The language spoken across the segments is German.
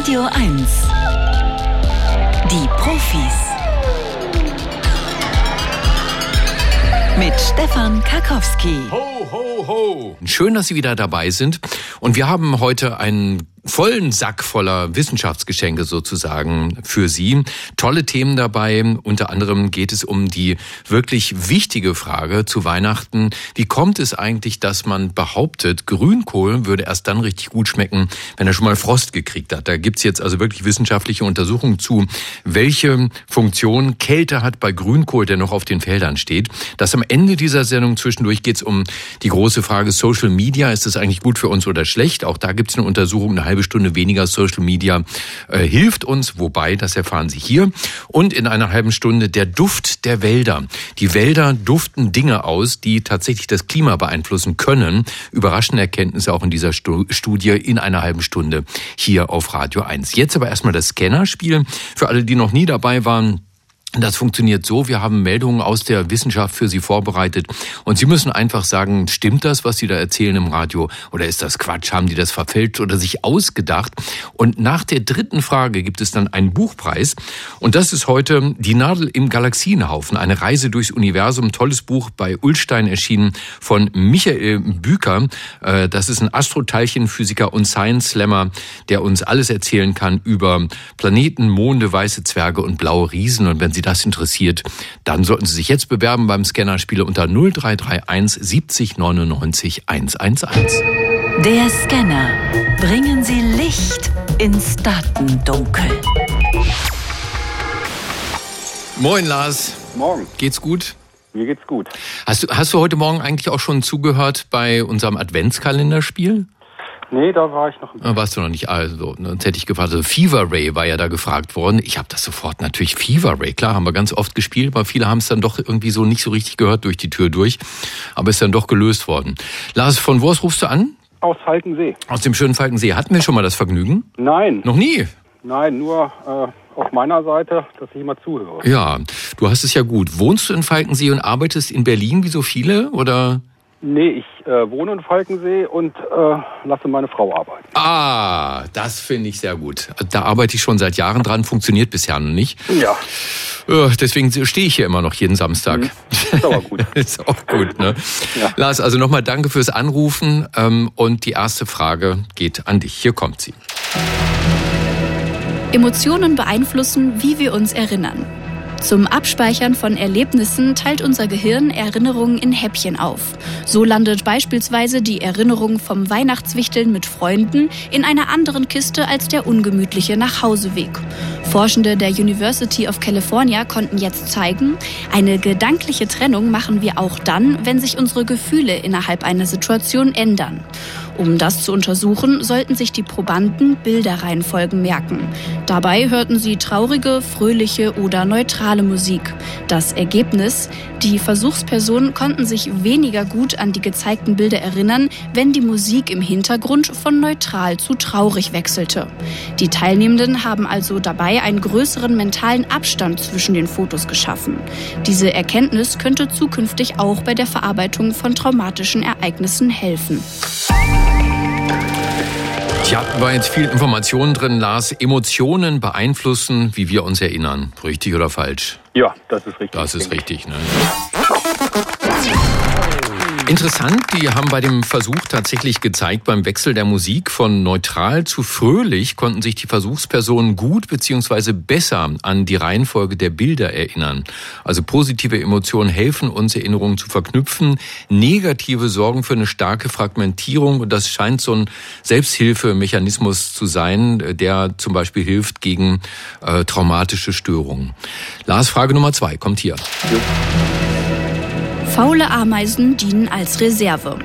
Radio 1. Die Profis. Mit Stefan Karkowski. Ho, ho, ho. Schön, dass Sie wieder dabei sind. Und wir haben heute einen vollen Sack voller Wissenschaftsgeschenke sozusagen für Sie. Tolle Themen dabei. Unter anderem geht es um die wirklich wichtige Frage zu Weihnachten. Wie kommt es eigentlich, dass man behauptet, Grünkohl würde erst dann richtig gut schmecken, wenn er schon mal Frost gekriegt hat? Da gibt's jetzt also wirklich wissenschaftliche Untersuchungen zu, welche Funktion Kälte hat bei Grünkohl, der noch auf den Feldern steht. Das am Ende dieser Sendung zwischendurch geht's um die große Frage Social Media. Ist das eigentlich gut für uns oder schlecht? Auch da gibt's eine Untersuchung, eine halbe Stunde weniger Social Media äh, hilft uns, wobei, das erfahren Sie hier. Und in einer halben Stunde der Duft der Wälder. Die Wälder duften Dinge aus, die tatsächlich das Klima beeinflussen können. Überraschende Erkenntnisse auch in dieser Studie in einer halben Stunde hier auf Radio 1. Jetzt aber erstmal das Scannerspiel. Für alle, die noch nie dabei waren, das funktioniert so, wir haben Meldungen aus der Wissenschaft für Sie vorbereitet. Und Sie müssen einfach sagen, stimmt das, was Sie da erzählen im Radio? Oder ist das Quatsch, haben die das verfälscht oder sich ausgedacht? Und nach der dritten Frage gibt es dann einen Buchpreis. Und das ist heute Die Nadel im Galaxienhaufen, eine Reise durchs Universum, tolles Buch bei Ulstein erschienen von Michael Büker. Äh, das ist ein Astroteilchenphysiker und Science Slammer, der uns alles erzählen kann über Planeten, Monde, weiße Zwerge und blaue Riesen. Und wenn Sie Sie das interessiert, dann sollten Sie sich jetzt bewerben beim Scannerspieler unter 0331 70 99 111. Der Scanner. Bringen Sie Licht ins Datendunkel. Moin Lars. Morgen. Geht's gut? Mir geht's gut. Hast du, hast du heute Morgen eigentlich auch schon zugehört bei unserem Adventskalenderspiel? Nee, da war ich noch. Da warst du noch nicht. Also, sonst hätte ich gefragt. Also Fever Ray war ja da gefragt worden. Ich habe das sofort natürlich Fever Ray. Klar, haben wir ganz oft gespielt, aber viele haben es dann doch irgendwie so nicht so richtig gehört durch die Tür durch. Aber ist dann doch gelöst worden. Lars, von wo aus rufst du an? Aus Falkensee. Aus dem schönen Falkensee. Hatten wir schon mal das Vergnügen? Nein. Noch nie? Nein, nur äh, auf meiner Seite, dass ich immer zuhöre. Ja, du hast es ja gut. Wohnst du in Falkensee und arbeitest in Berlin wie so viele oder? Nee, ich äh, wohne in Falkensee und äh, lasse meine Frau arbeiten. Ah, das finde ich sehr gut. Da arbeite ich schon seit Jahren dran, funktioniert bisher noch nicht. Ja. Äh, deswegen stehe ich hier immer noch jeden Samstag. Mhm. Ist aber gut. ist auch gut, ne? Ja. Lars, also nochmal danke fürs Anrufen. Ähm, und die erste Frage geht an dich. Hier kommt sie. Emotionen beeinflussen, wie wir uns erinnern. Zum Abspeichern von Erlebnissen teilt unser Gehirn Erinnerungen in Häppchen auf. So landet beispielsweise die Erinnerung vom Weihnachtswichteln mit Freunden in einer anderen Kiste als der ungemütliche Nachhauseweg. Forschende der University of California konnten jetzt zeigen, eine gedankliche Trennung machen wir auch dann, wenn sich unsere Gefühle innerhalb einer Situation ändern. Um das zu untersuchen, sollten sich die Probanden Bilderreihenfolgen merken. Dabei hörten sie traurige, fröhliche oder neutrale Musik. Das Ergebnis? Die Versuchspersonen konnten sich weniger gut an die gezeigten Bilder erinnern, wenn die Musik im Hintergrund von neutral zu traurig wechselte. Die Teilnehmenden haben also dabei einen größeren mentalen Abstand zwischen den Fotos geschaffen. Diese Erkenntnis könnte zukünftig auch bei der Verarbeitung von traumatischen Ereignissen helfen. Tja, war jetzt viel Information drin, Lars. Emotionen beeinflussen, wie wir uns erinnern. Richtig oder falsch? Ja, das ist richtig. Das ist richtig, ne? Interessant, die haben bei dem Versuch tatsächlich gezeigt, beim Wechsel der Musik von neutral zu fröhlich konnten sich die Versuchspersonen gut beziehungsweise besser an die Reihenfolge der Bilder erinnern. Also positive Emotionen helfen uns, Erinnerungen zu verknüpfen. Negative sorgen für eine starke Fragmentierung und das scheint so ein Selbsthilfemechanismus zu sein, der zum Beispiel hilft gegen äh, traumatische Störungen. Lars, Frage Nummer zwei kommt hier. Ja. Faule Ameisen dienen als Reserve.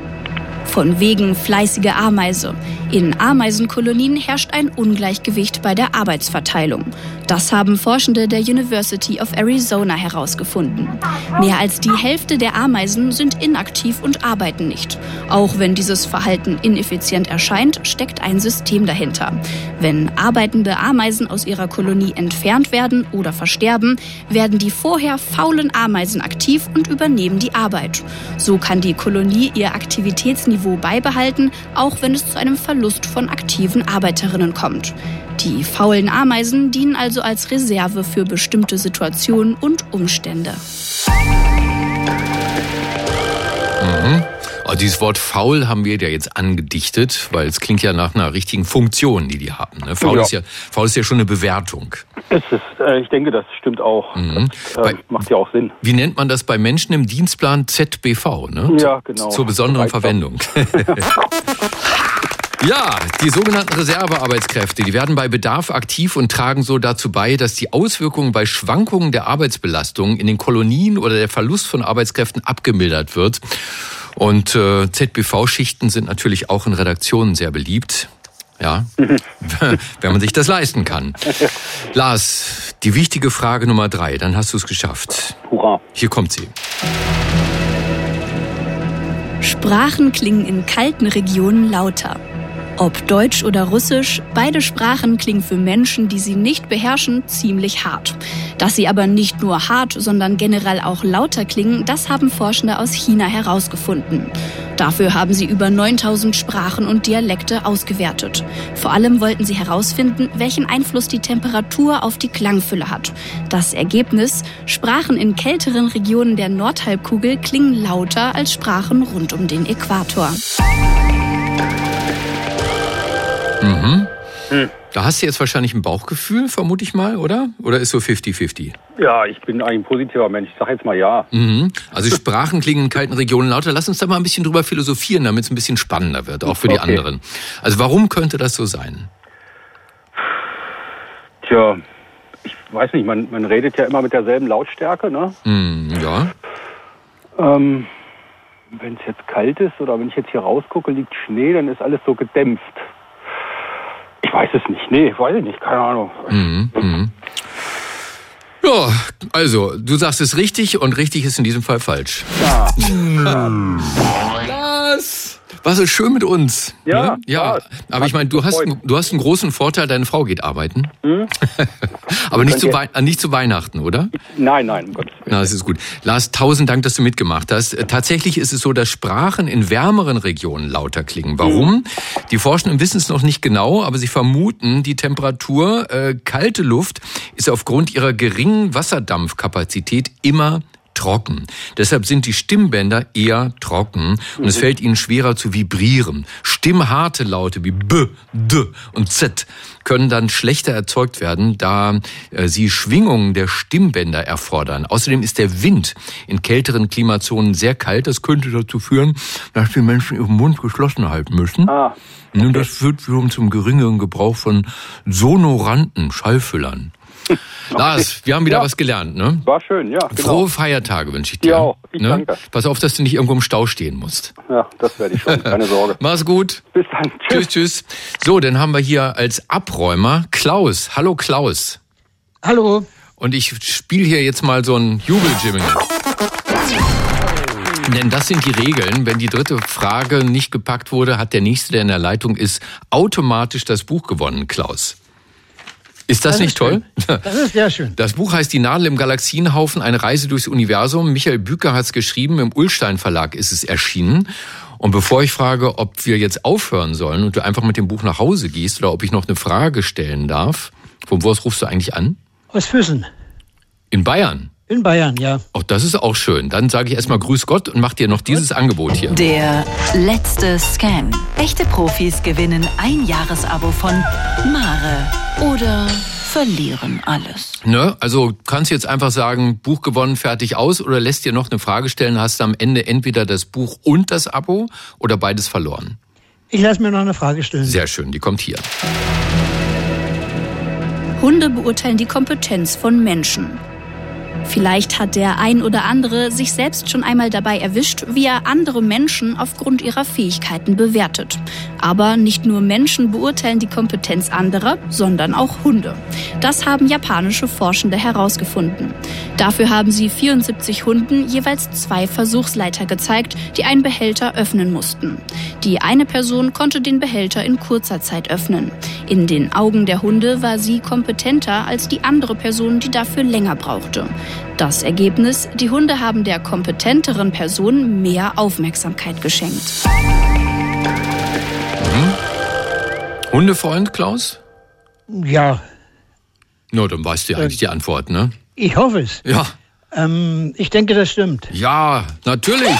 Von wegen fleißige Ameise. In Ameisenkolonien herrscht ein Ungleichgewicht bei der Arbeitsverteilung. Das haben Forschende der University of Arizona herausgefunden. Mehr als die Hälfte der Ameisen sind inaktiv und arbeiten nicht. Auch wenn dieses Verhalten ineffizient erscheint, steckt ein System dahinter. Wenn arbeitende Ameisen aus ihrer Kolonie entfernt werden oder versterben, werden die vorher faulen Ameisen aktiv und übernehmen die Arbeit. So kann die Kolonie ihr Aktivitätsniveau Niveau beibehalten, auch wenn es zu einem Verlust von aktiven Arbeiterinnen kommt. Die faulen Ameisen dienen also als Reserve für bestimmte Situationen und Umstände. Mhm. Also dieses Wort faul haben wir ja jetzt angedichtet, weil es klingt ja nach einer richtigen Funktion, die die haben. Ne? Faul, Ja. Ist ja, faul ist ja schon eine Bewertung. Es ist, äh, ich denke, das stimmt auch. Mhm. Das, äh, Bei- macht ja auch Sinn. Wie nennt man das bei Menschen im Dienstplan ZBV? Ne? Ja, genau. Zur besonderen. Verwendung. Ja, die sogenannten Reservearbeitskräfte, die werden bei Bedarf aktiv und tragen so dazu bei, dass die Auswirkungen bei Schwankungen der Arbeitsbelastung in den Kolonien oder der Verlust von Arbeitskräften abgemildert wird. Und äh, ZBV-Schichten sind natürlich auch in Redaktionen sehr beliebt. Ja, wenn man sich das leisten kann. Lars, die wichtige Frage Nummer drei, dann hast du es geschafft. Hurra. Hier kommt sie. Sprachen klingen in kalten Regionen lauter. Ob Deutsch oder Russisch, beide Sprachen klingen für Menschen, die sie nicht beherrschen, ziemlich hart. Dass sie aber nicht nur hart, sondern generell auch lauter klingen, das haben Forschende aus China herausgefunden. Dafür haben sie über 9000 Sprachen und Dialekte ausgewertet. Vor allem wollten sie herausfinden, welchen Einfluss die Temperatur auf die Klangfülle hat. Das Ergebnis, Sprachen in kälteren Regionen der Nordhalbkugel klingen lauter als Sprachen rund um den Äquator. Mhm. Da hast du jetzt wahrscheinlich ein Bauchgefühl, vermute ich mal, oder? Oder ist so 50-50? Ja, ich bin ein positiver Mensch. Ich sage jetzt mal ja. Mhm. Also Sprachen klingen in kalten Regionen lauter. Lass uns da mal ein bisschen drüber philosophieren, damit es ein bisschen spannender wird, auch für die Okay. anderen. Also warum könnte das so sein? Tja, ich weiß nicht, man, man redet ja immer mit derselben Lautstärke, ne? Mhm, ja. Ähm, wenn es jetzt kalt ist oder wenn ich jetzt hier rausgucke, liegt Schnee, dann ist alles so gedämpft. Ich weiß es nicht. Nee, weiß ich nicht. Keine Ahnung. Mhm. Mhm. Ja, also, du sagst es richtig und richtig ist in diesem Fall falsch. Ja. Lars! War so schön mit uns. Ja, ne? ja. Aber ich meine, du hast, du hast einen großen Vorteil, deine Frau geht arbeiten. Aber nicht zu, nicht zu Weihnachten, oder? Nein, nein, um Gottes Willen. Na, das ist gut. Lars, tausend Dank, dass du mitgemacht hast. Äh, Tatsächlich ist es so, dass Sprachen in wärmeren Regionen lauter klingen. Warum? Die Forschenden wissen es noch nicht genau, aber sie vermuten, die Temperatur, äh, kalte Luft ist aufgrund ihrer geringen Wasserdampfkapazität immer trocken. Deshalb sind die Stimmbänder eher trocken und es fällt ihnen schwerer zu vibrieren. Stimmharte Laute wie B, D und Z können dann schlechter erzeugt werden, da äh, sie Schwingungen der Stimmbänder erfordern. Außerdem ist der Wind in kälteren Klimazonen sehr kalt. Das könnte dazu führen, dass die Menschen ihren Mund geschlossen halten müssen. Ah, Nun, Das führt wiederum zum geringeren Gebrauch von sonoranten Schallfüllern. Lars, wir haben wieder Ja. was gelernt, ne? war schön, ja. Genau. Frohe Feiertage wünsche ich dir. Dir auch. Ich ne? danke. Pass auf, dass du nicht irgendwo im Stau stehen musst. Ja, das werde ich schon. Keine Sorge. Mach's gut. Bis dann. Tschüss, tschüss. So, dann haben wir hier als Abräumer Klaus. Hallo Klaus. Hallo. Und ich spiele hier jetzt mal so ein Jubeljingle. Denn das sind die Regeln. Wenn die dritte Frage nicht gepackt wurde, hat der Nächste, der in der Leitung ist, automatisch das Buch gewonnen, Klaus. Ist das, Das nicht ist toll? Das ist sehr schön. Das Buch heißt Die Nadel im Galaxienhaufen, eine Reise durchs Universum. Michael Büker hat es geschrieben, im Ullstein Verlag ist es erschienen. Und bevor ich frage, ob wir jetzt aufhören sollen und du einfach mit dem Buch nach Hause gehst oder ob ich noch eine Frage stellen darf, von wo aus rufst du eigentlich an? Aus Füssen. In Bayern. In Bayern, ja. Auch das ist auch schön. Dann sage ich erstmal Grüß Gott und mach dir noch dieses Angebot hier. Der letzte Scan. Echte Profis gewinnen ein Jahresabo von Mare oder verlieren alles. Ne? Also kannst du jetzt einfach sagen, Buch gewonnen, fertig aus oder lässt dir noch eine Frage stellen, hast du am Ende entweder das Buch und das Abo oder beides verloren. Ich lasse mir noch eine Frage stellen. Sehr schön, die kommt hier. Hunde beurteilen die Kompetenz von Menschen. Vielleicht hat der ein oder andere sich selbst schon einmal dabei erwischt, wie er andere Menschen aufgrund ihrer Fähigkeiten bewertet. Aber nicht nur Menschen beurteilen die Kompetenz anderer, sondern auch Hunde. Das haben japanische Forschende herausgefunden. Dafür haben sie 74 Hunden jeweils zwei Versuchsleiter gezeigt, die einen Behälter öffnen mussten. Die eine Person konnte den Behälter in kurzer Zeit öffnen. In den Augen der Hunde war sie kompetenter als die andere Person, die dafür länger brauchte. Das Ergebnis, die Hunde haben der kompetenteren Person mehr Aufmerksamkeit geschenkt. Mhm. Hundefreund, Klaus? Ja. Na, no, dann weißt du ja eigentlich äh, die Antwort, ne? Ich hoffe es. Ja. Ähm, ich denke, das stimmt. Ja, natürlich.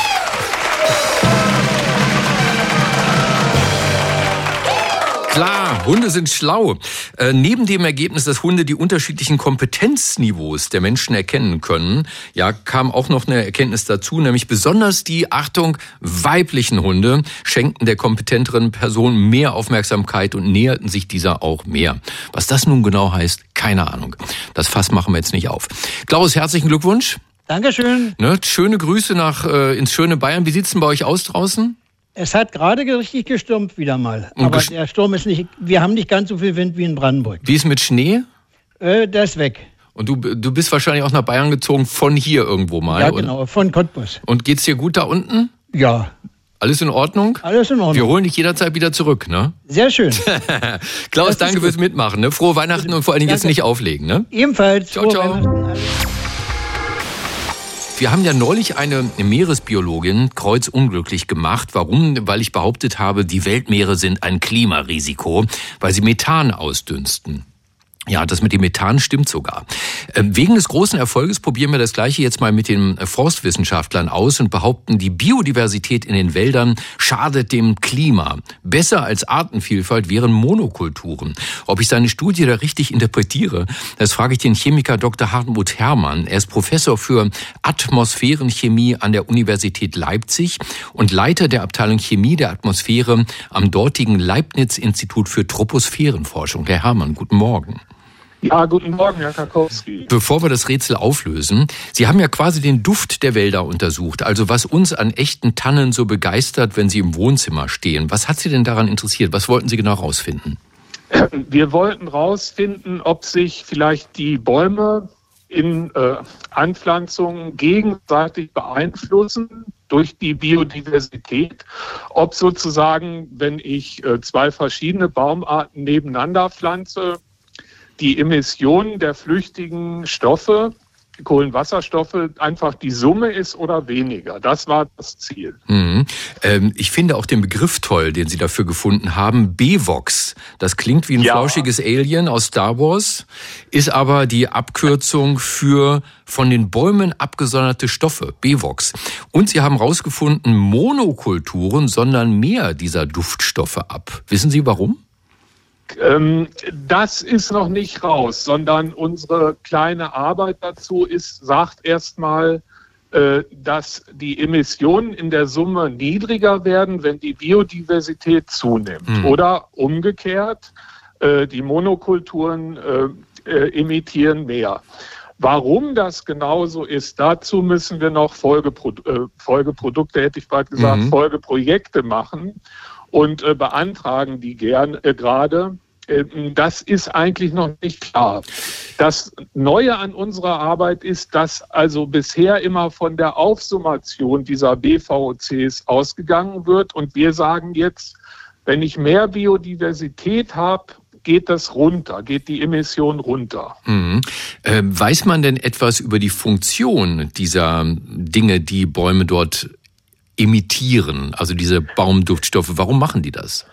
Hunde sind schlau. Äh, neben dem Ergebnis, dass Hunde die unterschiedlichen Kompetenzniveaus der Menschen erkennen können, ja, kam auch noch eine Erkenntnis dazu, nämlich besonders die, Achtung, weiblichen Hunde schenkten der kompetenteren Person mehr Aufmerksamkeit und näherten sich dieser auch mehr. Was das nun genau heißt, keine Ahnung. Das Fass machen wir jetzt nicht auf. Klaus, herzlichen Glückwunsch. Dankeschön. Ne, schöne Grüße nach äh, ins schöne Bayern. Wie sieht's denn bei euch aus draußen? Es hat gerade richtig gestürmt wieder mal. Und Aber der Sturm ist nicht, wir haben nicht ganz so viel Wind wie in Brandenburg. Wie ist mit Schnee? Äh, der ist weg. Und du, du bist wahrscheinlich auch nach Bayern gezogen von hier irgendwo mal. Ja, und, genau, von Cottbus. Und geht's dir gut da unten? Ja, Alles in Ordnung? alles in Wir Ordnung. holen dich jederzeit wieder zurück, ne? Sehr schön. Klaus, danke gut. fürs Mitmachen, ne? Frohe Weihnachten und vor allen Dingen jetzt nicht auflegen, ne? Ebenfalls. Ciao, ciao. Wir haben ja neulich eine Meeresbiologin kreuzunglücklich gemacht. Warum? Weil ich behauptet habe, die Weltmeere sind ein Klimarisiko, weil sie Methan ausdünsten. Ja, das mit dem Methan stimmt sogar. Ähm, Wegen des großen Erfolges probieren wir das Gleiche jetzt mal mit den Forstwissenschaftlern aus und behaupten, die Biodiversität in den Wäldern schadet dem Klima. Besser als Artenvielfalt wären Monokulturen. Ob ich seine Studie da richtig interpretiere, das frage ich den Chemiker Dr. Hartmut Herrmann. Er ist Professor für Atmosphärenchemie an der Universität Leipzig und Leiter der Abteilung Chemie der Atmosphäre am dortigen Leibniz-Institut für Troposphärenforschung. Herr Herrmann, guten Morgen. Ja, guten Morgen, Herr Karkowski. Bevor wir das Rätsel auflösen, Sie haben ja quasi den Duft der Wälder untersucht, also was uns an echten Tannen so begeistert, wenn sie im Wohnzimmer stehen. Was hat Sie denn daran interessiert? Was wollten Sie genau rausfinden? Wir wollten herausfinden, ob sich vielleicht die Bäume in äh, Anpflanzungen gegenseitig beeinflussen durch die Biodiversität, ob sozusagen, wenn ich äh, zwei verschiedene Baumarten nebeneinander pflanze, die Emissionen der flüchtigen Stoffe, Kohlenwasserstoffe, einfach die Summe ist oder weniger. Das war das Ziel. Mhm. Ähm, ich finde auch den Begriff toll, den Sie dafür gefunden haben. Bevox. Das klingt wie ein Ja. flauschiges Alien aus Star Wars, ist aber die Abkürzung für von den Bäumen abgesonderte Stoffe. Bevox. Und Sie haben herausgefunden, Monokulturen sondern mehr dieser Duftstoffe ab. Wissen Sie warum? Ähm, das ist noch nicht raus, sondern unsere kleine Arbeit dazu ist, sagt erstmal, äh, dass die Emissionen in der Summe niedriger werden, wenn die Biodiversität zunimmt. Hm. Oder umgekehrt, äh, die Monokulturen äh, emittieren mehr. Warum das genauso ist, dazu müssen wir noch Folgepro äh, Folgeprodukte, hätte ich bald gesagt, Mhm. Folgeprojekte machen und äh, beantragen die gern äh, gerade. Ähm, Das ist eigentlich noch nicht klar. Das Neue an unserer Arbeit ist, dass also bisher immer von der Aufsummation dieser BVOCs ausgegangen wird. Und wir sagen jetzt, wenn ich mehr Biodiversität habe, geht das runter, geht die Emission runter. Mhm. Ähm, weiß man denn etwas über die Funktion dieser Dinge, die Bäume dort emittieren, also diese Baumduftstoffe? Warum machen die das?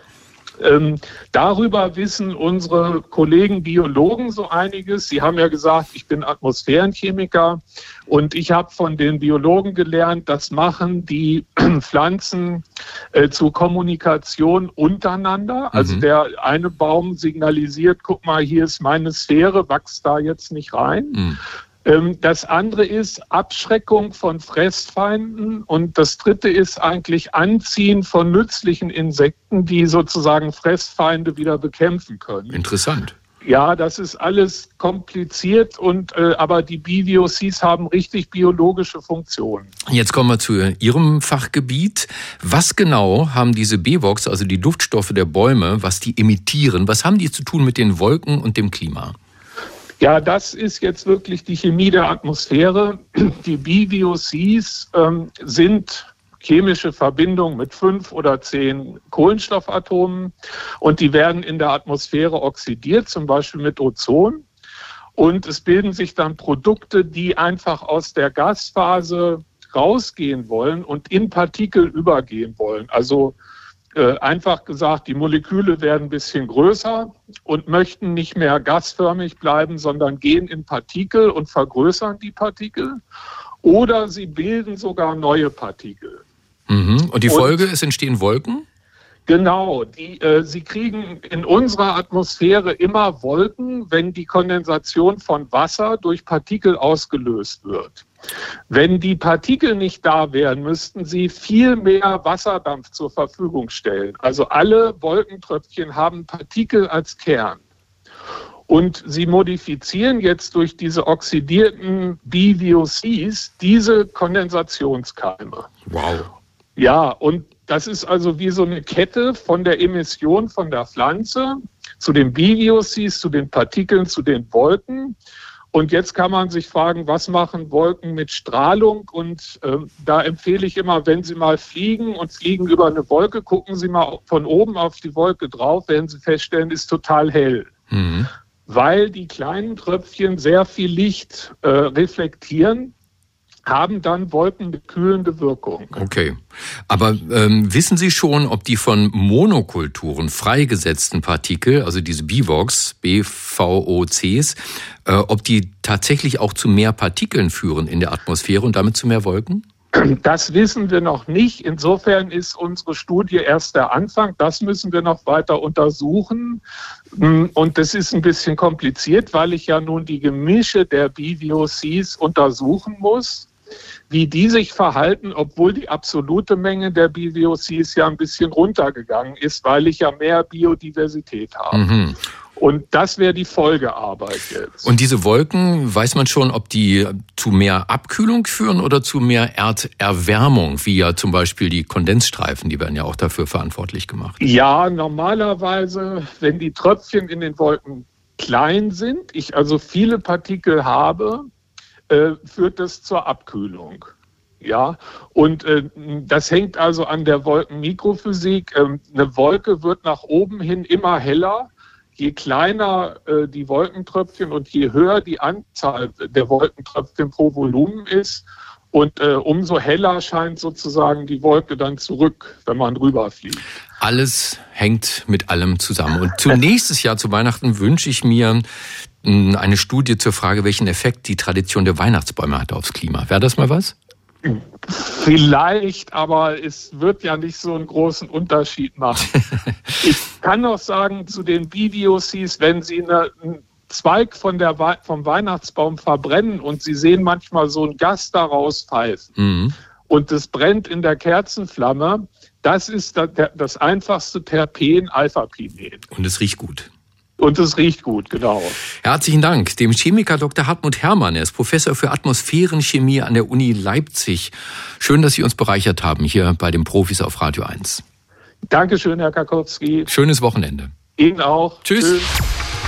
Ähm, darüber wissen unsere Kollegen Biologen so einiges. Sie haben ja gesagt, ich bin Atmosphärenchemiker und ich habe von den Biologen gelernt, das machen die Pflanzen äh, zur Kommunikation untereinander. Also Mhm. der eine Baum signalisiert, guck mal, hier ist meine Sphäre, wachs da jetzt nicht rein. Mhm. Ähm, Das andere ist Abschreckung von Fressfeinden und das dritte ist eigentlich Anziehen von nützlichen Insekten, die sozusagen Fressfeinde wieder bekämpfen können. Interessant. Ja, das ist alles kompliziert und äh, aber die BVOCs haben richtig biologische Funktionen. Jetzt kommen wir zu Ihrem Fachgebiet. Was genau haben diese Bevox, also die Duftstoffe der Bäume, was die emittieren, was haben die zu tun mit den Wolken und dem Klima? Ja, das ist jetzt wirklich die Chemie der Atmosphäre. Die BVOCs ähm, sind chemische Verbindungen mit fünf oder zehn Kohlenstoffatomen und die werden in der Atmosphäre oxidiert, zum Beispiel mit Ozon. Und es bilden sich dann Produkte, die einfach aus der Gasphase rausgehen wollen und in Partikel übergehen wollen. Also Äh, einfach gesagt, die Moleküle werden ein bisschen größer und möchten nicht mehr gasförmig bleiben, sondern gehen in Partikel und vergrößern die Partikel. Oder sie bilden sogar neue Partikel. Mhm. Und die Folge, und, es entstehen Wolken? Genau, die, äh, sie kriegen in unserer Atmosphäre immer Wolken, wenn die Kondensation von Wasser durch Partikel ausgelöst wird. Wenn die Partikel nicht da wären, müssten sie viel mehr Wasserdampf zur Verfügung stellen. Also alle Wolkentröpfchen haben Partikel als Kern. Und sie modifizieren jetzt durch diese oxidierten BVOCs diese Kondensationskeime. Wow. Ja, und das ist also wie so eine Kette von der Emission von der Pflanze zu den BVOCs, zu den Partikeln, zu den Wolken. Und jetzt kann man sich fragen, was machen Wolken mit Strahlung? Und äh, da empfehle ich immer, wenn Sie mal fliegen und fliegen über eine Wolke, gucken Sie mal von oben auf die Wolke drauf, werden Sie feststellen, ist total hell. Mhm. Weil die kleinen Tröpfchen sehr viel Licht äh, reflektieren haben dann wolkenbekühlende Wirkung. Okay. Aber ähm, wissen Sie schon, ob die von Monokulturen freigesetzten Partikel, also diese BVOCs, BVOCs, äh, ob die tatsächlich auch zu mehr Partikeln führen in der Atmosphäre und damit zu mehr Wolken? Das wissen wir noch nicht. Insofern ist unsere Studie erst der Anfang. Das müssen wir noch weiter untersuchen. Und das ist ein bisschen kompliziert, weil ich ja nun die Gemische der BVOCs untersuchen muss wie die sich verhalten, obwohl die absolute Menge der BVOCs ja ein bisschen runtergegangen ist, weil ich ja mehr Biodiversität habe. Mhm. Und das wäre die Folgearbeit jetzt. Und diese Wolken, weiß man schon, ob die zu mehr Abkühlung führen oder zu mehr Erderwärmung, wie ja zum Beispiel die Kondensstreifen, die werden ja auch dafür verantwortlich gemacht. Ja, normalerweise, wenn die Tröpfchen in den Wolken klein sind, ich also viele Partikel habe, äh, führt das zur Abkühlung. Ja, und äh, das hängt also an der Wolkenmikrophysik. Ähm, eine Wolke wird nach oben hin immer heller, je kleiner äh, die Wolkentröpfchen und je höher die Anzahl der Wolkentröpfchen pro Volumen ist. Und äh, umso heller scheint sozusagen die Wolke dann zurück, wenn man rüberfliegt. Alles hängt mit allem zusammen. Und zu nächstes Jahr zu Weihnachten wünsche ich mir eine Studie zur Frage, welchen Effekt die Tradition der Weihnachtsbäume hat aufs Klima. Wäre das mal was? Vielleicht, aber es wird ja nicht so einen großen Unterschied machen. ich kann noch sagen, zu den BVOCs, wenn Sie eine, einen Zweig von der, vom Weihnachtsbaum verbrennen und Sie sehen manchmal so ein Gas daraus pfeifen mhm. und es brennt in der Kerzenflamme, das ist das einfachste Terpen Alpha-Pinen. Und es riecht gut. Und es riecht gut, genau. Herzlichen Dank dem Chemiker Dr. Hartmut Herrmann. Er ist Professor für Atmosphärenchemie an der Uni Leipzig. Schön, dass Sie uns bereichert haben hier bei den Profis auf Radio 1. Dankeschön, Herr Karkowski. Schönes Wochenende. Ihnen auch. Tschüss. Tschüss.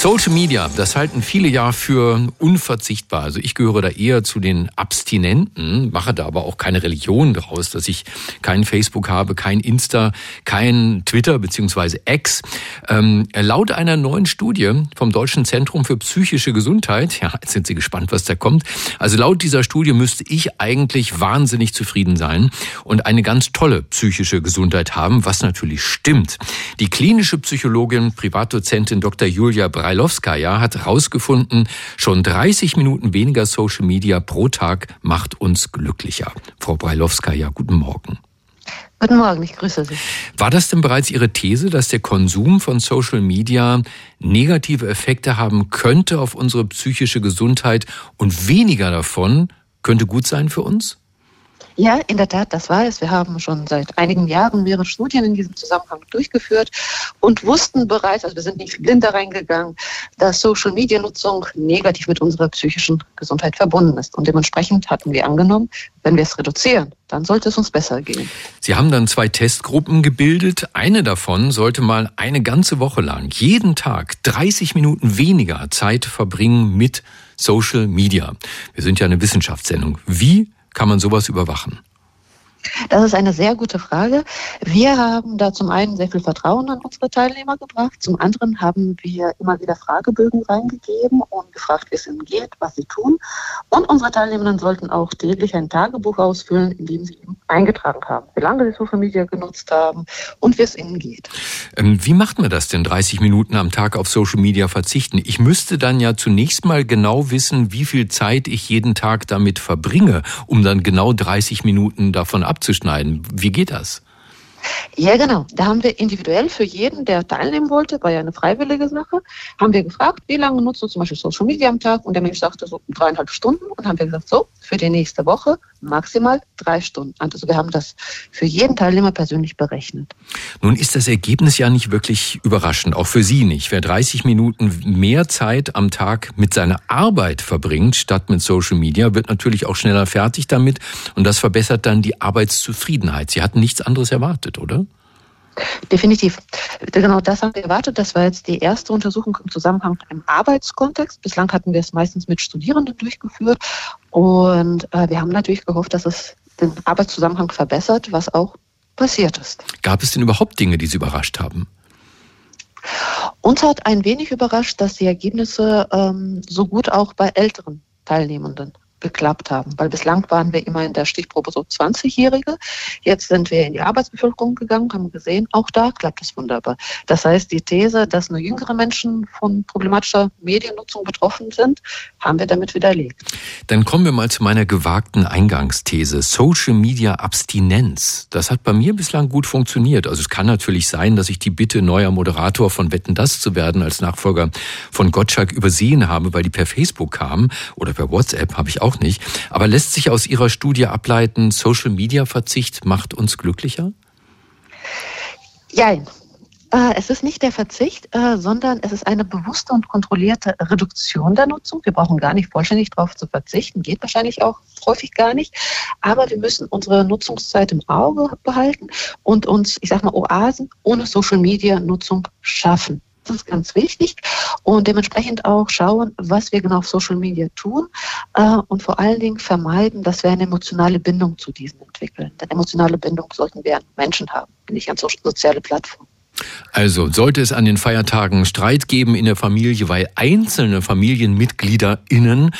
Social Media, das halten viele ja für unverzichtbar. Also ich gehöre da eher zu den Abstinenten, mache da aber auch keine Religion draus, dass ich kein Facebook habe, kein Insta, kein Twitter beziehungsweise X. Ähm, laut einer neuen Studie vom Deutschen Zentrum für psychische Gesundheit, ja, jetzt sind Sie gespannt, was da kommt. Also laut dieser Studie müsste ich eigentlich wahnsinnig zufrieden sein und eine ganz tolle psychische Gesundheit haben, was natürlich stimmt. Die klinische Psychologin, Privatdozentin Dr. Julia Breit Breilowskaja hat herausgefunden, schon 30 Minuten weniger Social Media pro Tag macht uns glücklicher. Frau Breilowskaja, guten Morgen. Guten Morgen, ich grüße Sie. War das denn bereits Ihre These, dass der Konsum von Social Media negative Effekte haben könnte auf unsere psychische Gesundheit und weniger davon könnte gut sein für uns? Ja, in der Tat, das war es. Wir haben schon seit einigen Jahren mehrere Studien in diesem Zusammenhang durchgeführt und wussten bereits, also wir sind nicht blind da reingegangen, dass Social Media Nutzung negativ mit unserer psychischen Gesundheit verbunden ist. Und dementsprechend hatten wir angenommen, wenn wir es reduzieren, dann sollte es uns besser gehen. Sie haben dann zwei Testgruppen gebildet. Eine davon sollte mal eine ganze Woche lang, jeden Tag 30 Minuten weniger Zeit verbringen mit Social Media. Wir sind ja eine Wissenschaftssendung. Wie kann man sowas überwachen? Das ist eine sehr gute Frage. Wir haben da zum einen sehr viel Vertrauen an unsere Teilnehmer gebracht. Zum anderen haben wir immer wieder Fragebögen reingegeben und gefragt, wie es ihnen geht, was sie tun. Und unsere Teilnehmenden sollten auch täglich ein Tagebuch ausfüllen, in dem sie eingetragen haben, wie lange sie Social Media genutzt haben und wie es ihnen geht. Ähm, wie macht man das denn, 30 Minuten am Tag auf Social Media verzichten? Ich müsste dann ja zunächst mal genau wissen, wie viel Zeit ich jeden Tag damit verbringe, um dann genau 30 Minuten davon abzuschneiden. Wie geht das? Ja, genau. Da haben wir individuell für jeden, der teilnehmen wollte, war ja eine freiwillige Sache, haben wir gefragt, wie lange nutzt du zum Beispiel Social Media am Tag? Und der Mensch sagte so dreieinhalb Stunden. Und haben wir gesagt, so, für die nächste Woche maximal drei Stunden. Also wir haben das für jeden Teilnehmer persönlich berechnet. Nun ist das Ergebnis ja nicht wirklich überraschend, auch für Sie nicht. Wer 30 Minuten mehr Zeit am Tag mit seiner Arbeit verbringt, statt mit Social Media, wird natürlich auch schneller fertig damit. Und das verbessert dann die Arbeitszufriedenheit. Sie hatten nichts anderes erwartet, oder? Definitiv. Genau das haben wir erwartet. Das war jetzt die erste Untersuchung im Zusammenhang im Arbeitskontext. Bislang hatten wir es meistens mit Studierenden durchgeführt. Und äh, wir haben natürlich gehofft, dass es den Arbeitszusammenhang verbessert, was auch passiert ist. Gab es denn überhaupt Dinge, die Sie überrascht haben? Uns hat ein wenig überrascht, dass die Ergebnisse ähm, so gut auch bei älteren Teilnehmenden geklappt haben. Weil bislang waren wir immer in der Stichprobe so 20-Jährige. Jetzt sind wir in die Arbeitsbevölkerung gegangen, haben gesehen, auch da klappt es wunderbar. Das heißt, die These, dass nur jüngere Menschen von problematischer Mediennutzung betroffen sind, haben wir damit widerlegt. Dann kommen wir mal zu meiner gewagten Eingangsthese. Social Media Abstinenz. Das hat bei mir bislang gut funktioniert. Also es kann natürlich sein, dass ich die Bitte, neuer Moderator von Wetten das zu werden, als Nachfolger von Gottschalk übersehen habe, weil die per Facebook kamen oder per WhatsApp habe ich auch auch nicht. Aber lässt sich aus Ihrer Studie ableiten, Social Media Verzicht macht uns glücklicher? Ja, äh, es ist nicht der Verzicht, äh, sondern es ist eine bewusste und kontrollierte Reduktion der Nutzung. Wir brauchen gar nicht vollständig darauf zu verzichten, geht wahrscheinlich auch häufig gar nicht. Aber wir müssen unsere Nutzungszeit im Auge behalten und uns, ich sag mal, Oasen ohne Social Media Nutzung schaffen. Das ist ganz wichtig. Und dementsprechend auch schauen, was wir genau auf Social Media tun äh, und vor allen Dingen vermeiden, dass wir eine emotionale Bindung zu diesen entwickeln. Denn emotionale Bindung sollten wir an Menschen haben, nicht an so soziale Plattformen. Also sollte es an den Feiertagen Streit geben in der Familie, weil einzelne FamilienmitgliederInnen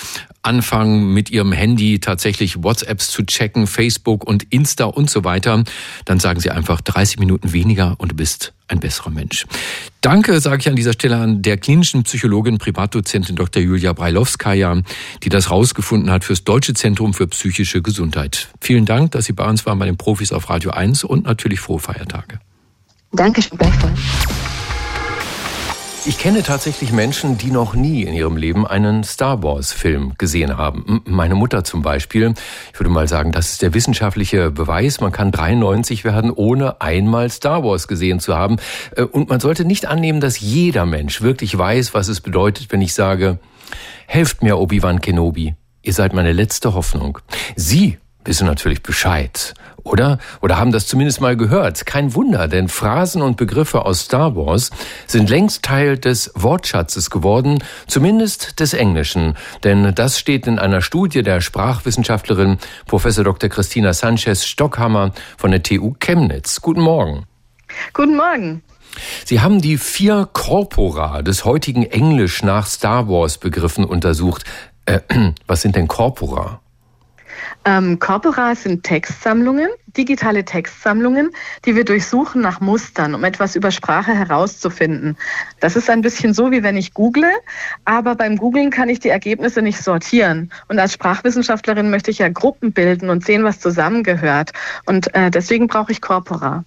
anfangen, mit ihrem Handy tatsächlich WhatsApps zu checken, Facebook und Insta und so weiter, dann sagen Sie einfach 30 Minuten weniger und du bist ein besserer Mensch. Danke, sage ich an dieser Stelle an der klinischen Psychologin, Privatdozentin Dr. Julia Breilowskaja, die das rausgefunden hat fürs Deutsche Zentrum für psychische Gesundheit. Vielen Dank, dass Sie bei uns waren bei den Profis auf Radio 1 und natürlich frohe Feiertage. Dankeschön, gleichfalls. Ich kenne tatsächlich Menschen, die noch nie in ihrem Leben einen Star Wars-Film gesehen haben. Meine Mutter zum Beispiel. Ich würde mal sagen, das ist der wissenschaftliche Beweis. Man kann 93 werden, ohne einmal Star Wars gesehen zu haben. Äh, und man sollte nicht annehmen, dass jeder Mensch wirklich weiß, was es bedeutet, wenn ich sage, helft mir, Obi-Wan Kenobi. Ihr seid meine letzte Hoffnung. Sie wissen natürlich Bescheid, oder? Oder haben das zumindest mal gehört. Kein Wunder, denn Phrasen und Begriffe aus Star Wars sind längst Teil des Wortschatzes geworden, zumindest des Englischen. Denn das steht in einer Studie der Sprachwissenschaftlerin Professor Dr. Christina Sanchez Stockhammer von der TU Chemnitz. Guten Morgen. Guten Morgen. Sie haben die vier Corpora des heutigen Englisch nach Star Wars Begriffen untersucht. Äh, was sind denn Corpora? Ähm, Corpora sind Textsammlungen, digitale Textsammlungen, die wir durchsuchen nach Mustern, um etwas über Sprache herauszufinden. Das ist ein bisschen so, wie wenn ich google, aber beim Googlen kann ich die Ergebnisse nicht sortieren. Und als Sprachwissenschaftlerin möchte ich ja Gruppen bilden und sehen, was zusammengehört. Und äh, deswegen brauche ich Corpora.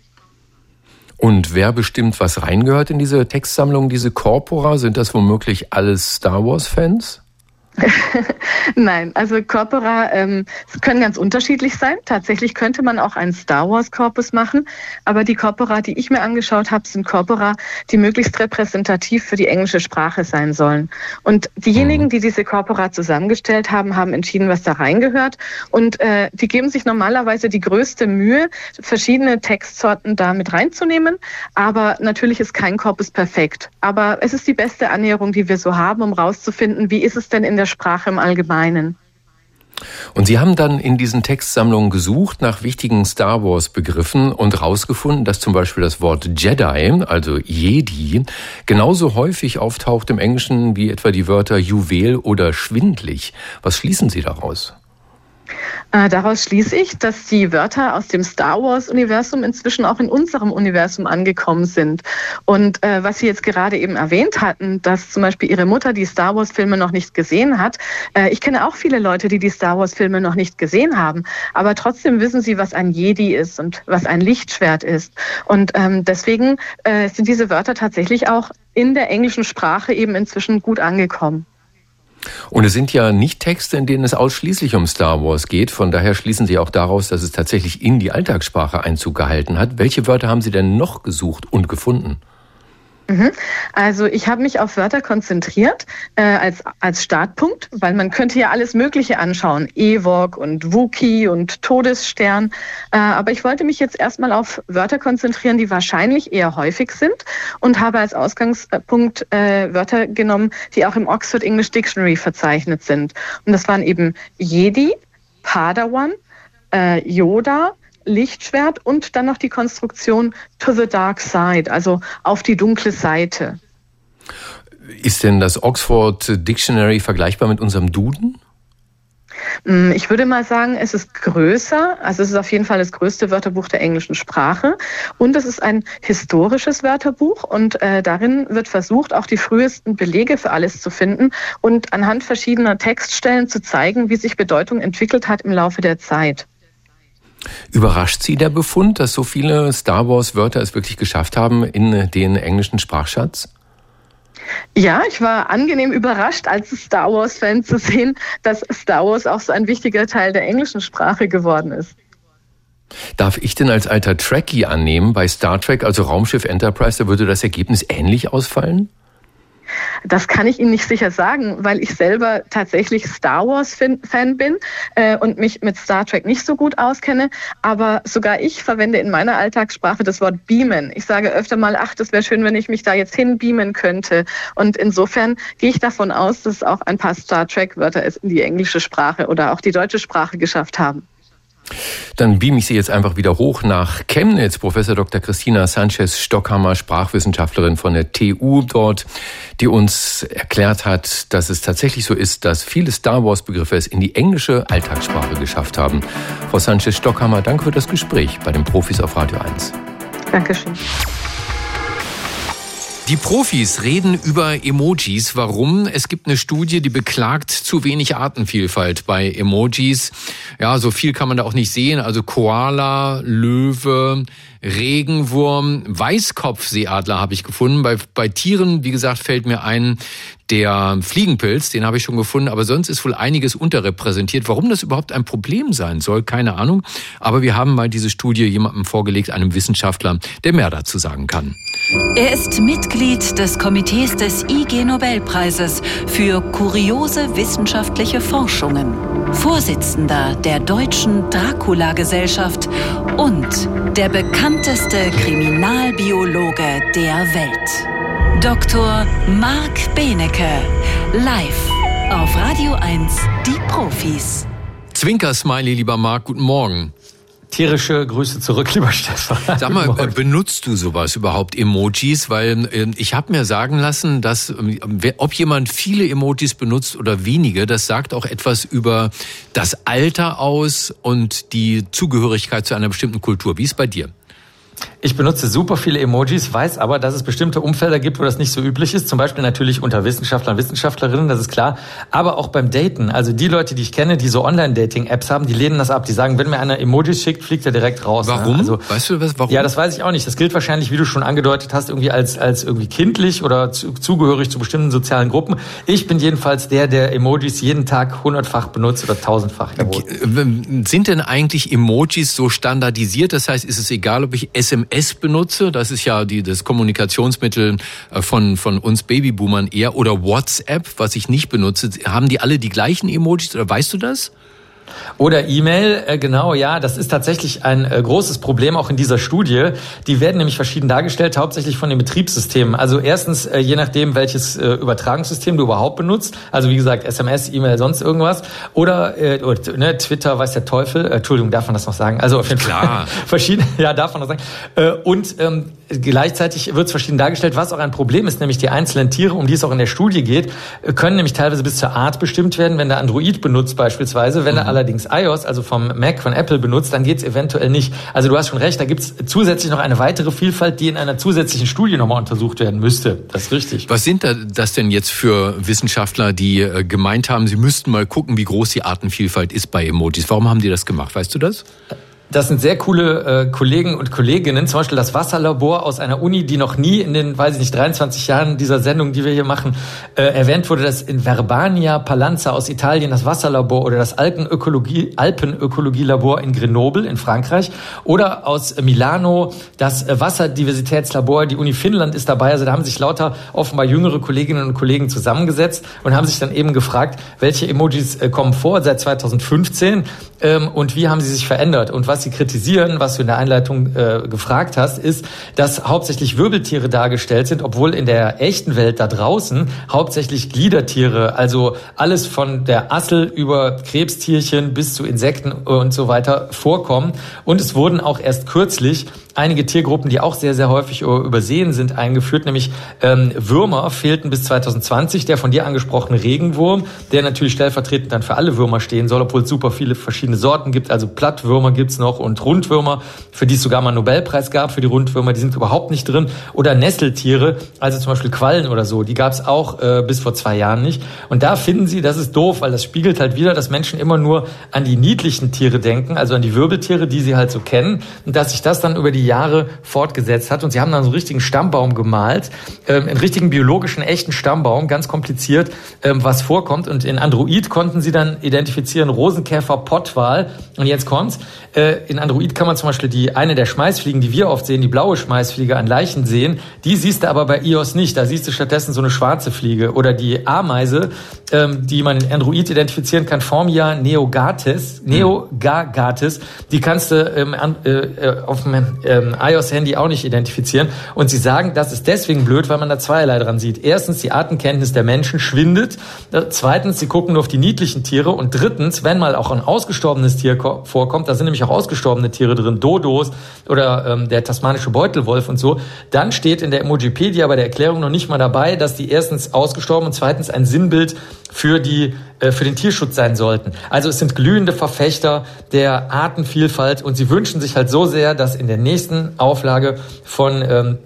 Und wer bestimmt, was reingehört in diese Textsammlung, diese Corpora? Sind das womöglich alles Star Wars-Fans? Nein, also Corpora ähm, können ganz unterschiedlich sein. Tatsächlich könnte man auch einen Star Wars Korpus machen, aber die Corpora, die ich mir angeschaut habe, sind Corpora, die möglichst repräsentativ für die englische Sprache sein sollen. Und diejenigen, mhm. die diese Corpora zusammengestellt haben, haben entschieden, was da reingehört. Und äh, die geben sich normalerweise die größte Mühe, verschiedene Textsorten da mit reinzunehmen. Aber natürlich ist kein Korpus perfekt. Aber es ist die beste Annäherung, die wir so haben, um rauszufinden, wie ist es denn in der Sprache im Allgemeinen. Und Sie haben dann in diesen Textsammlungen gesucht nach wichtigen Star Wars Begriffen und rausgefunden, dass zum Beispiel das Wort Jedi, also Jedi, genauso häufig auftaucht im Englischen wie etwa die Wörter Juwel oder schwindlig. Was schließen Sie daraus? Äh, daraus schließe ich, dass die Wörter aus dem Star Wars-Universum inzwischen auch in unserem Universum angekommen sind. Und äh, was Sie jetzt gerade eben erwähnt hatten, dass zum Beispiel Ihre Mutter die Star Wars-Filme noch nicht gesehen hat. Äh, ich kenne auch viele Leute, die die Star Wars-Filme noch nicht gesehen haben. Aber trotzdem wissen sie, was ein Jedi ist und was ein Lichtschwert ist. Und ähm, deswegen äh, sind diese Wörter tatsächlich auch in der englischen Sprache eben inzwischen gut angekommen. Und es sind ja nicht Texte, in denen es ausschließlich um Star Wars geht. Von daher schließen Sie auch daraus, dass es tatsächlich in die Alltagssprache Einzug gehalten hat. Welche Wörter haben Sie denn noch gesucht und gefunden? Mhm. Also ich habe mich auf Wörter konzentriert äh, als, als Startpunkt, weil man könnte ja alles Mögliche anschauen, Ewok und Wookie und Todesstern. Äh, aber ich wollte mich jetzt erstmal auf Wörter konzentrieren, die wahrscheinlich eher häufig sind und habe als Ausgangspunkt äh, Wörter genommen, die auch im Oxford English Dictionary verzeichnet sind. Und das waren eben Jedi, Padawan, äh, Yoda, Lichtschwert und dann noch die Konstruktion to the dark side, also auf die dunkle Seite. Ist denn das Oxford Dictionary vergleichbar mit unserem Duden? Mm, ich würde mal sagen, es ist größer, also es ist auf jeden Fall das größte Wörterbuch der englischen Sprache und es ist ein historisches Wörterbuch und äh, darin wird versucht, auch die frühesten Belege für alles zu finden und anhand verschiedener Textstellen zu zeigen, wie sich Bedeutung entwickelt hat im Laufe der Zeit. Überrascht Sie der Befund, dass so viele Star Wars-Wörter es wirklich geschafft haben in den englischen Sprachschatz? Ja, ich war angenehm überrascht, als Star Wars-Fan zu sehen, dass Star Wars auch so ein wichtiger Teil der englischen Sprache geworden ist. Darf ich denn als alter Trekkie annehmen, bei Star Trek, also Raumschiff Enterprise, da würde das Ergebnis ähnlich ausfallen? Das kann ich Ihnen nicht sicher sagen, weil ich selber tatsächlich Star Wars-Fan bin äh, und mich mit Star Trek nicht so gut auskenne. Aber sogar ich verwende in meiner Alltagssprache das Wort beamen. Ich sage öfter mal, ach, das wäre schön, wenn ich mich da jetzt hinbeamen könnte. Und insofern gehe ich davon aus, dass auch ein paar Star Trek-Wörter es in die englische Sprache oder auch die deutsche Sprache geschafft haben. Dann beam ich Sie jetzt einfach wieder hoch nach Chemnitz. Professor Dr. Christina Sanchez Stockhammer, Sprachwissenschaftlerin von der TU dort, die uns erklärt hat, dass es tatsächlich so ist, dass viele Star Wars Begriffe es in die englische Alltagssprache geschafft haben. Frau Sanchez Stockhammer, danke für das Gespräch bei den Profis auf Radio 1. Dankeschön. Die Profis reden über Emojis. Warum? Es gibt eine Studie, die beklagt zu wenig Artenvielfalt bei Emojis. Ja, so viel kann man da auch nicht sehen. Also Koala, Löwe, Regenwurm, Weißkopfseeadler habe ich gefunden. Bei, bei Tieren, wie gesagt, fällt mir ein, der Fliegenpilz, den habe ich schon gefunden, aber sonst ist wohl einiges unterrepräsentiert. Warum das überhaupt ein Problem sein soll, keine Ahnung. Aber wir haben mal diese Studie jemandem vorgelegt, einem Wissenschaftler, der mehr dazu sagen kann. Er ist Mitglied des Komitees des IG Nobelpreises für kuriose wissenschaftliche Forschungen, Vorsitzender der Deutschen Dracula-Gesellschaft und der bekannteste Kriminalbiologe der Welt. Dr. Marc Benecke, live auf Radio 1, die Profis. Zwinker-Smiley, lieber Marc, guten Morgen. Tierische Grüße zurück, lieber Stefan. Sag mal, benutzt du sowas überhaupt, Emojis? Weil äh, ich habe mir sagen lassen, dass äh, ob jemand viele Emojis benutzt oder wenige, das sagt auch etwas über das Alter aus und die Zugehörigkeit zu einer bestimmten Kultur. Wie ist bei dir? Ich benutze super viele Emojis, weiß aber, dass es bestimmte Umfelder gibt, wo das nicht so üblich ist. Zum Beispiel natürlich unter Wissenschaftlern, Wissenschaftlerinnen, das ist klar. Aber auch beim Daten. Also die Leute, die ich kenne, die so Online-Dating-Apps haben, die lehnen das ab. Die sagen, wenn mir einer Emojis schickt, fliegt er direkt raus. Ne? Warum? Also, weißt du was? Warum? Ja, das weiß ich auch nicht. Das gilt wahrscheinlich, wie du schon angedeutet hast, irgendwie als, als irgendwie kindlich oder zu, zugehörig zu bestimmten sozialen Gruppen. Ich bin jedenfalls der, der Emojis jeden Tag hundertfach benutzt oder tausendfach. Jawohl. Sind denn eigentlich Emojis so standardisiert? Das heißt, ist es egal, ob ich SMS benutze? Das ist ja die, das Kommunikationsmittel äh, von, von uns Babyboomern eher. Oder WhatsApp, was ich nicht benutze. Haben die alle die gleichen Emojis oder weißt du das? Oder E-Mail, äh, genau, ja, das ist tatsächlich ein äh, großes Problem auch in dieser Studie. Die werden nämlich verschieden dargestellt, hauptsächlich von den Betriebssystemen. Also erstens, äh, je nachdem, welches äh, Übertragungssystem du überhaupt benutzt, also wie gesagt, SMS, E-Mail, sonst irgendwas, oder, äh, oder ne, Twitter, weiß der Teufel, äh, Entschuldigung, darf man das noch sagen? Also auf jeden Klar. Fall verschiedene, ja, darf man noch sagen. Und ähm, gleichzeitig wird es verschieden dargestellt, was auch ein Problem ist, nämlich die einzelnen Tiere, um die es auch in der Studie geht, können nämlich teilweise bis zur Art bestimmt werden, wenn der Android benutzt beispielsweise. Wenn er mhm. allerdings iOS, also vom Mac von Apple benutzt, dann geht es eventuell nicht. Also du hast schon recht, da gibt es zusätzlich noch eine weitere Vielfalt, die in einer zusätzlichen Studie nochmal untersucht werden müsste. Das ist richtig. Was sind das denn jetzt für Wissenschaftler, die äh, gemeint haben, sie müssten mal gucken, wie groß die Artenvielfalt ist bei Emojis? Warum haben die das gemacht? Weißt du das? Das sind sehr coole äh, Kollegen und Kolleginnen, zum Beispiel das Wasserlabor aus einer Uni, die noch nie in den, weiß ich nicht, 23 Jahren dieser Sendung, die wir hier machen, äh, erwähnt wurde, das in Verbania Palanza aus Italien das Wasserlabor oder das Alpenökologie, Alpenökologielabor in Grenoble in Frankreich oder aus Milano das Wasserdiversitätslabor, die Uni Finnland ist dabei, also da haben sich lauter offenbar jüngere Kolleginnen und Kollegen zusammengesetzt und haben sich dann eben gefragt, welche Emojis äh, kommen vor seit 2015 ähm, und wie haben sie sich verändert und was was sie kritisieren, was du in der Einleitung äh, gefragt hast, ist, dass hauptsächlich Wirbeltiere dargestellt sind, obwohl in der echten Welt da draußen hauptsächlich Gliedertiere, also alles von der Assel über Krebstierchen bis zu Insekten und so weiter vorkommen. Und es wurden auch erst kürzlich einige Tiergruppen, die auch sehr, sehr häufig übersehen sind, eingeführt, nämlich ähm, Würmer fehlten bis 2020, der von dir angesprochene Regenwurm, der natürlich stellvertretend dann für alle Würmer stehen soll, obwohl es super viele verschiedene Sorten gibt, also Plattwürmer gibt's noch und Rundwürmer, für die es sogar mal einen Nobelpreis gab, für die Rundwürmer, die sind überhaupt nicht drin, oder Nesseltiere, also zum Beispiel Quallen oder so, die gab's auch äh, bis vor zwei Jahren nicht. Und da finden sie, das ist doof, weil das spiegelt halt wieder, dass Menschen immer nur an die niedlichen Tiere denken, also an die Wirbeltiere, die sie halt so kennen, und dass sich das dann über die die Jahre fortgesetzt hat. Und sie haben dann so einen richtigen Stammbaum gemalt, ähm, einen richtigen biologischen, echten Stammbaum, ganz kompliziert, ähm, was vorkommt. Und in Android konnten sie dann identifizieren Rosenkäfer, Pottwal. Und jetzt kommt's. Äh, in Android kann man zum Beispiel die eine der Schmeißfliegen, die wir oft sehen, die blaue Schmeißfliege an Leichen sehen. Die siehst du aber bei iOS nicht. Da siehst du stattdessen so eine schwarze Fliege. Oder die Ameise, ähm, die man in Android identifizieren kann, Formia neogatis, neogagatis. Die kannst du ähm, äh, äh, auf dem ähm, iOS-Handy auch nicht identifizieren. Und sie sagen, das ist deswegen blöd, weil man da zweierlei dran sieht. Erstens, die Artenkenntnis der Menschen schwindet. Zweitens, sie gucken nur auf die niedlichen Tiere. Und drittens, wenn mal auch ein ausgestorbenes Tier vorkommt, da sind nämlich auch ausgestorbene Tiere drin, Dodos oder ähm, der tasmanische Beutelwolf und so, dann steht in der Emojipedia bei der Erklärung noch nicht mal dabei, dass die erstens ausgestorben und zweitens ein Sinnbild für die äh, für den Tierschutz sein sollten. Also es sind glühende Verfechter der Artenvielfalt und sie wünschen sich halt so sehr, dass in der nächsten Auflage von ähm,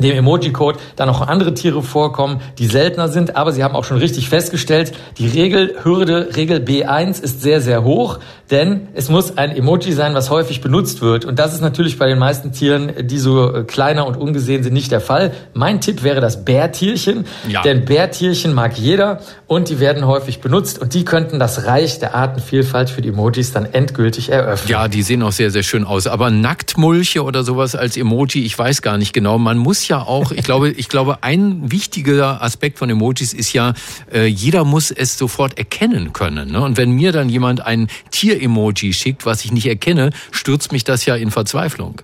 dem Emoji-Code dann noch andere Tiere vorkommen, die seltener sind, aber sie haben auch schon richtig festgestellt, die Regelhürde, Regel B1 ist sehr, sehr hoch, denn es muss ein Emoji sein, was häufig benutzt wird und das ist natürlich bei den meisten Tieren, die so äh, kleiner und ungesehen sind, nicht der Fall. Mein Tipp wäre das Bärtierchen, ja. denn Bärtierchen mag jeder und die werden häufig benutzt und die könnten das Reich der Artenvielfalt für die Emojis dann endgültig eröffnen. Ja, die sehen auch sehr, sehr schön aus, aber Nacktmulche oder sowas als Emoji, ich weiß gar nicht genau, man muss ja auch, ich glaube, ich glaube, ein wichtiger Aspekt von Emojis ist ja, äh, jeder muss es sofort erkennen können. Ne? Und wenn mir dann jemand ein Tier-Emoji schickt, was ich nicht erkenne, stürzt mich das ja in Verzweiflung.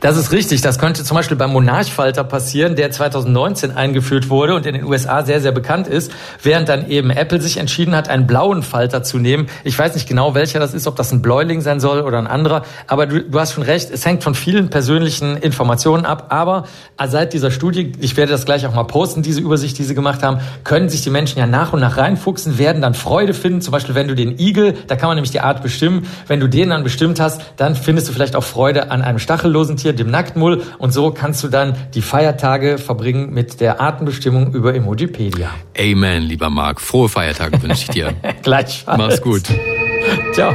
Das ist richtig. Das könnte zum Beispiel beim Monarchfalter passieren, der 2019 eingeführt wurde und in den USA sehr, sehr bekannt ist, während dann eben Apple sich entschieden hat, einen blauen Falter zu nehmen. Ich weiß nicht genau, welcher das ist, ob das ein Bläuling sein soll oder ein anderer, aber du, du hast schon recht, es hängt von vielen persönlichen Informationen ab, aber seit dieser Studie, ich werde das gleich auch mal posten, diese Übersicht, die sie gemacht haben, können sich die Menschen ja nach und nach reinfuchsen, werden dann Freude finden, zum Beispiel wenn du den Igel, da kann man nämlich die Art bestimmen, wenn du den dann bestimmt hast, dann findest du vielleicht auch Freude an einem stachellosen Tier, dem Nacktmull. Und so kannst du dann die Feiertage verbringen mit der Artenbestimmung über Emojipedia. Amen, lieber Marc. Frohe Feiertage wünsche ich dir. Gleichfalls. Mach's gut. Ciao.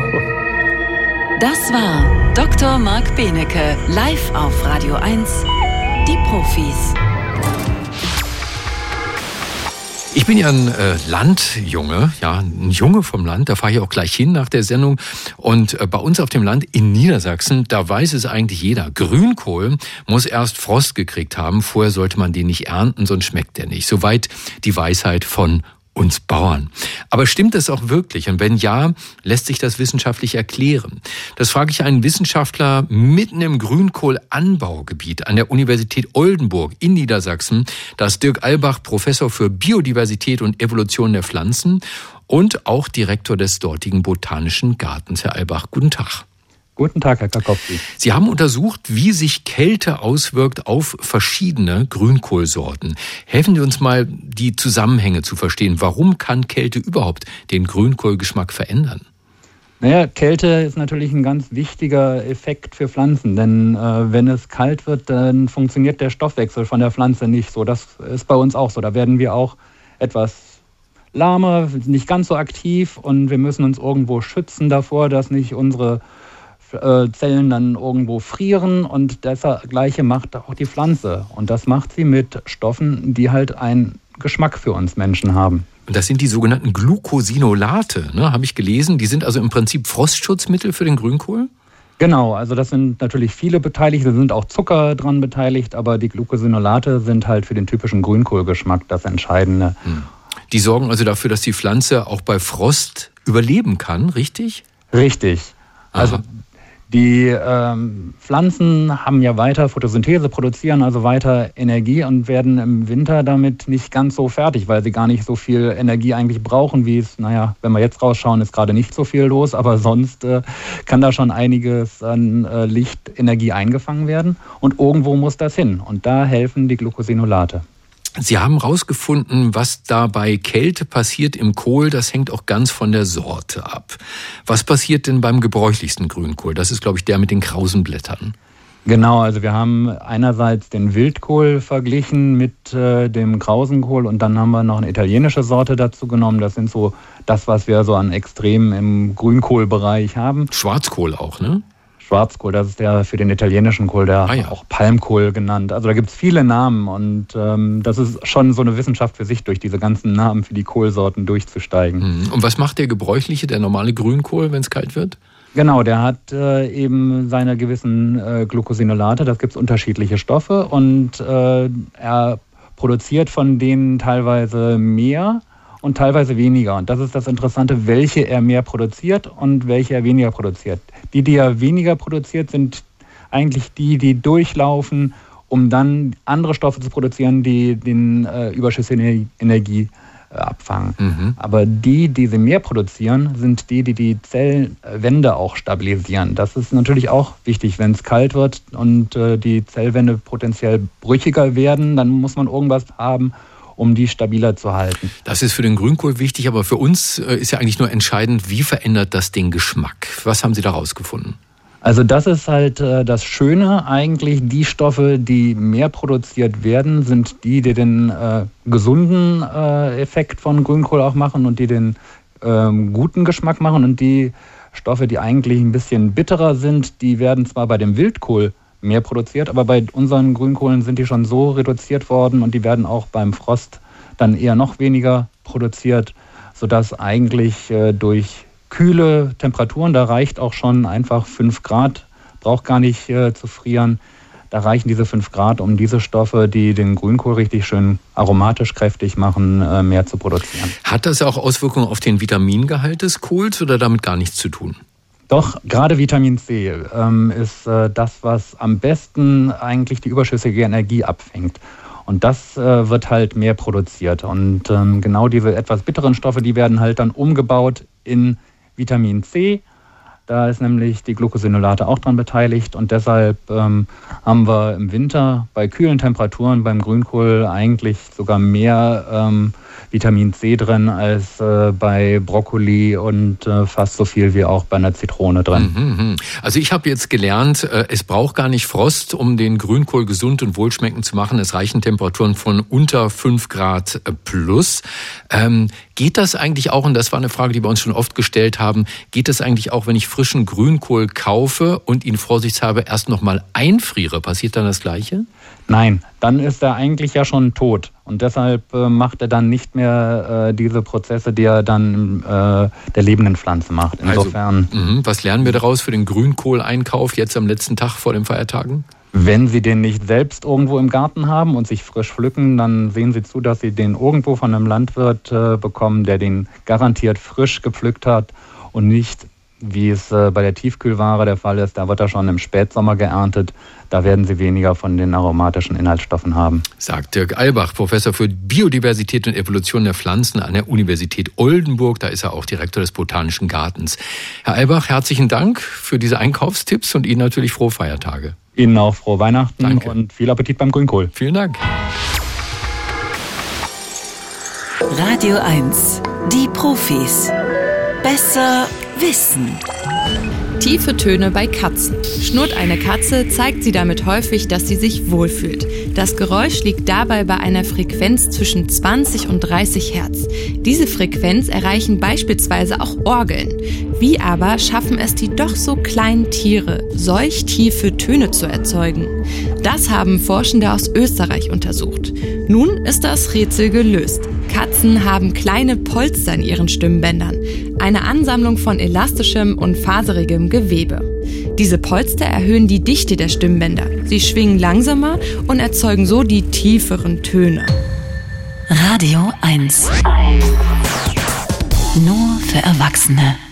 Das war Dr. Marc Benecke, live auf Radio 1. Die Profis. Ich bin ja ein äh, Landjunge, ja, ein Junge vom Land, da fahre ich auch gleich hin nach der Sendung. Und äh, bei uns auf dem Land in Niedersachsen, da weiß es eigentlich jeder. Grünkohl muss erst Frost gekriegt haben, vorher sollte man den nicht ernten, sonst schmeckt der nicht. Soweit die Weisheit von uns Bauern. Aber stimmt das auch wirklich? Und wenn ja, lässt sich das wissenschaftlich erklären? Das frage ich einen Wissenschaftler mitten im Grünkohlanbaugebiet an der Universität Oldenburg in Niedersachsen. Da ist Dirk Albach Professor für Biodiversität und Evolution der Pflanzen und auch Direktor des dortigen Botanischen Gartens. Herr Albach, guten Tag. Guten Tag, Herr Kakowski. Sie haben untersucht, wie sich Kälte auswirkt auf verschiedene Grünkohlsorten. Helfen Sie uns mal, die Zusammenhänge zu verstehen. Warum kann Kälte überhaupt den Grünkohlgeschmack verändern? Naja, Kälte ist natürlich ein ganz wichtiger Effekt für Pflanzen, denn äh, wenn es kalt wird, dann funktioniert der Stoffwechsel von der Pflanze nicht so. Das ist bei uns auch so. Da werden wir auch etwas lahmer, nicht ganz so aktiv und wir müssen uns irgendwo schützen davor, dass nicht unsere äh, Zellen dann irgendwo frieren und das gleiche macht auch die Pflanze. Und das macht sie mit Stoffen, die halt einen Geschmack für uns Menschen haben. Und das sind die sogenannten Glucosinolate, ne, habe ich gelesen. Die sind also im Prinzip Frostschutzmittel für den Grünkohl? Genau, also das sind natürlich viele beteiligt, da sind auch Zucker dran beteiligt, aber die Glucosinolate sind halt für den typischen Grünkohlgeschmack das Entscheidende. Hm. Die sorgen also dafür, dass die Pflanze auch bei Frost überleben kann, richtig? Richtig. Also Aha. Die ähm, Pflanzen haben ja weiter Photosynthese, produzieren also weiter Energie und werden im Winter damit nicht ganz so fertig, weil sie gar nicht so viel Energie eigentlich brauchen, wie es, naja, wenn wir jetzt rausschauen, ist gerade nicht so viel los, aber sonst äh, kann da schon einiges an äh, Lichtenergie eingefangen werden und irgendwo muss das hin und da helfen die Glucosinolate. Sie haben herausgefunden, was da bei Kälte passiert im Kohl. Das hängt auch ganz von der Sorte ab. Was passiert denn beim gebräuchlichsten Grünkohl? Das ist, glaube ich, der mit den krausen Blättern. Genau, also wir haben einerseits den Wildkohl verglichen mit äh, dem Krausenkohl und dann haben wir noch eine italienische Sorte dazu genommen. Das sind so das, was wir so an Extremen im Grünkohlbereich haben. Schwarzkohl auch, ne? Schwarzkohl, das ist der für den italienischen Kohl, der ah, ja. auch Palmkohl genannt. Also da gibt es viele Namen und ähm, das ist schon so eine Wissenschaft für sich, durch diese ganzen Namen für die Kohlsorten durchzusteigen. Mhm. Und was macht der gebräuchliche, der normale Grünkohl, wenn es kalt wird? Genau, der hat äh, eben seine gewissen äh, Glucosinolate, das gibt es unterschiedliche Stoffe und äh, er produziert von denen teilweise mehr und teilweise weniger. Und das ist das Interessante, welche er mehr produziert und welche er weniger produziert. Die, die er weniger produziert, sind eigentlich die, die durchlaufen, um dann andere Stoffe zu produzieren, die den äh, überschüssige Energie äh, abfangen. Mhm. Aber die, die sie mehr produzieren, sind die, die die Zellwände auch stabilisieren. Das ist natürlich auch wichtig, wenn es kalt wird und äh, die Zellwände potenziell brüchiger werden, dann muss man irgendwas haben, um die stabiler zu halten. Das ist für den Grünkohl wichtig, aber für uns äh, ist ja eigentlich nur entscheidend, wie verändert das den Geschmack? Was haben Sie da rausgefunden? Also das ist halt äh, das Schöne eigentlich. Die Stoffe, die mehr produziert werden, sind die, die den äh, gesunden äh, Effekt von Grünkohl auch machen und die den ähm, guten Geschmack machen. Und die Stoffe, die eigentlich ein bisschen bitterer sind, die werden zwar bei dem Wildkohl mehr produziert. Aber bei unseren Grünkohlen sind die schon so reduziert worden und die werden auch beim Frost dann eher noch weniger produziert, sodass eigentlich äh, durch kühle Temperaturen, da reicht auch schon einfach 5 Grad, braucht gar nicht äh, zu frieren. Da reichen diese 5 Grad, um diese Stoffe, die den Grünkohl richtig schön aromatisch kräftig machen, äh, mehr zu produzieren. Hat das auch Auswirkungen auf den Vitamingehalt des Kohls oder damit gar nichts zu tun? Doch, gerade Vitamin C ähm, ist äh, das, was am besten eigentlich die überschüssige Energie abfängt. Und das äh, wird halt mehr produziert. Und ähm, genau diese etwas bitteren Stoffe, die werden halt dann umgebaut in Vitamin C. Da ist nämlich die Glucosinolate auch dran beteiligt und deshalb ähm, haben wir im Winter bei kühlen Temperaturen beim Grünkohl eigentlich sogar mehr ähm, Vitamin C drin als äh, bei Brokkoli und äh, fast so viel wie auch bei einer Zitrone drin. Mhm, mhm. Also ich habe jetzt gelernt, äh, es braucht gar nicht Frost, um den Grünkohl gesund und wohlschmeckend zu machen. Es reichen Temperaturen von unter 5 Grad äh, plus. Ähm, geht das eigentlich auch, und das war eine Frage, die wir uns schon oft gestellt haben, geht das eigentlich auch, wenn ich frischen Grünkohl kaufe und ihn vorsichtshalber erst nochmal einfriere? Passiert dann das Gleiche? Nein, dann ist er eigentlich ja schon tot. Und deshalb äh, macht er dann nicht mehr äh, diese Prozesse, die er dann äh, der lebenden Pflanze macht. Also, Insofern. Also, mh, was lernen wir daraus für den Grünkohleinkauf jetzt am letzten Tag vor den Feiertagen? Wenn Sie den nicht selbst irgendwo im Garten haben und sich frisch pflücken, dann sehen Sie zu, dass Sie den irgendwo von einem Landwirt äh, bekommen, der den garantiert frisch gepflückt hat und nicht, wie es äh, bei der Tiefkühlware der Fall ist, da wird er schon im Spätsommer geerntet. Da werden Sie weniger von den aromatischen Inhaltsstoffen haben. Sagt Dirk Albach, Professor für Biodiversität und Evolution der Pflanzen an der Universität Oldenburg. Da ist er auch Direktor des Botanischen Gartens. Herr Albach, herzlichen Dank für diese Einkaufstipps und Ihnen natürlich frohe Feiertage. Ihnen auch frohe Weihnachten Danke. und viel Appetit beim Grünkohl. Vielen Dank. Radio 1. Die Profis. Besser wissen. Tiefe Töne bei Katzen. Schnurrt eine Katze, zeigt sie damit häufig, dass sie sich wohlfühlt. Das Geräusch liegt dabei bei einer Frequenz zwischen 20 und 30 Hertz. Diese Frequenz erreichen beispielsweise auch Orgeln. Wie aber schaffen es die doch so kleinen Tiere, solch tiefe Töne zu erzeugen? Das haben Forschende aus Österreich untersucht. Nun ist das Rätsel gelöst. Katzen haben kleine Polster in ihren Stimmbändern, eine Ansammlung von elastischem und faserigem Gewebe. Diese Polster erhöhen die Dichte der Stimmbänder. Sie schwingen langsamer und erzeugen so die tieferen Töne. Radio 1. Nur für Erwachsene.